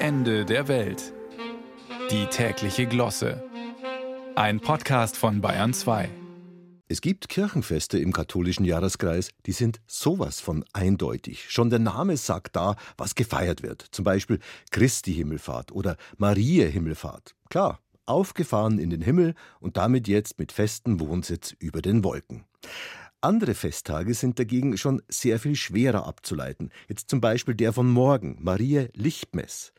Ende der Welt. Die tägliche Glosse. Ein Podcast von Bayern 2. Es gibt Kirchenfeste im katholischen Jahreskreis, die sind sowas von eindeutig. Schon der Name sagt da, was gefeiert wird. Zum Beispiel Christi Himmelfahrt oder Maria Himmelfahrt. Klar, aufgefahren in den Himmel und damit jetzt mit festem Wohnsitz über den Wolken. Andere Festtage sind dagegen schon sehr viel schwerer abzuleiten. Jetzt zum Beispiel der von morgen, Maria Lichtmess.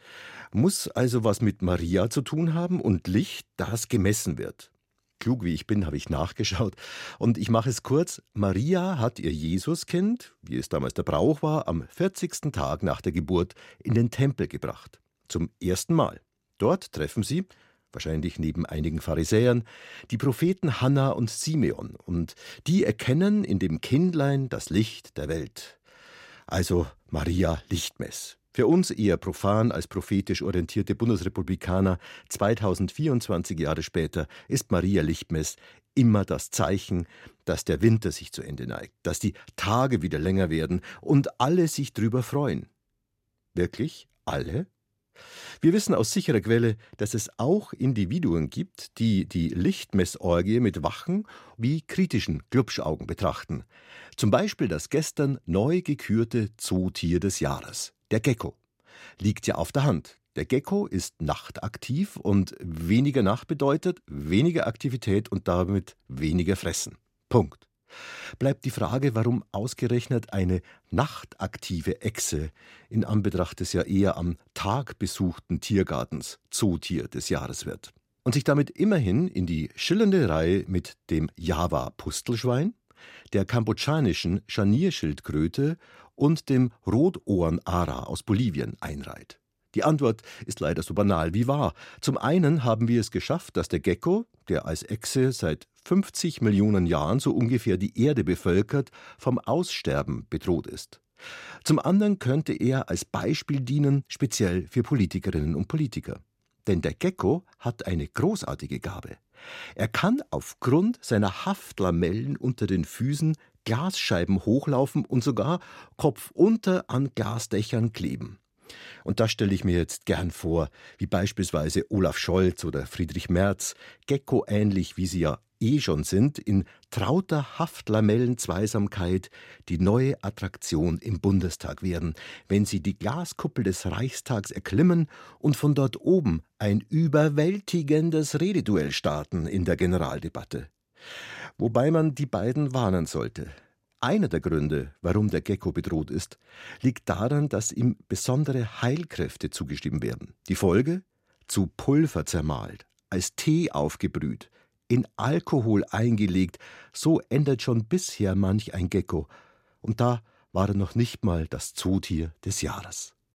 Muss also was mit Maria zu tun haben und Licht, das gemessen wird. Klug wie ich bin, habe ich nachgeschaut. Und ich mache es kurz. Maria hat ihr Jesuskind, wie es damals der Brauch war, am 40. Tag nach der Geburt in den Tempel gebracht. Zum ersten Mal. Dort treffen sie wahrscheinlich neben einigen Pharisäern, die Propheten Hanna und Simeon, und die erkennen in dem Kindlein das Licht der Welt. Also Maria Lichtmess. Für uns eher profan als prophetisch orientierte Bundesrepublikaner 2024 Jahre später ist Maria Lichtmess immer das Zeichen, dass der Winter sich zu Ende neigt, dass die Tage wieder länger werden und alle sich drüber freuen. Wirklich alle? Wir wissen aus sicherer Quelle, dass es auch Individuen gibt, die die Lichtmessorgie mit wachen wie kritischen Glubschaugen betrachten. Zum Beispiel das gestern neu gekürte Zootier des Jahres, der Gecko. Liegt ja auf der Hand. Der Gecko ist nachtaktiv und weniger Nacht bedeutet weniger Aktivität und damit weniger Fressen. Punkt bleibt die Frage, warum ausgerechnet eine nachtaktive Echse in Anbetracht des ja eher am Tag besuchten Tiergartens Zootier des Jahres wird und sich damit immerhin in die schillernde Reihe mit dem Java-Pustelschwein, der kambodschanischen Scharnierschildkröte und dem Rotohren-Ara aus Bolivien einreiht. Die Antwort ist leider so banal wie wahr. Zum einen haben wir es geschafft, dass der Gecko, der als Echse seit 50 Millionen Jahren so ungefähr die Erde bevölkert, vom Aussterben bedroht ist. Zum anderen könnte er als Beispiel dienen, speziell für Politikerinnen und Politiker. Denn der Gecko hat eine großartige Gabe. Er kann aufgrund seiner Haftlamellen unter den Füßen Glasscheiben hochlaufen und sogar kopfunter an Glasdächern kleben. Und das stelle ich mir jetzt gern vor, wie beispielsweise Olaf Scholz oder Friedrich Merz, Gecko ähnlich wie sie ja eh schon sind, in trauter Haftlamellenzweisamkeit die neue Attraktion im Bundestag werden, wenn sie die Glaskuppel des Reichstags erklimmen und von dort oben ein überwältigendes Rededuell starten in der Generaldebatte. Wobei man die beiden warnen sollte. Einer der Gründe, warum der Gecko bedroht ist, liegt daran, dass ihm besondere Heilkräfte zugeschrieben werden. Die Folge? Zu Pulver zermahlt, als Tee aufgebrüht, in Alkohol eingelegt, so ändert schon bisher manch ein Gecko. Und da war er noch nicht mal das Zootier des Jahres.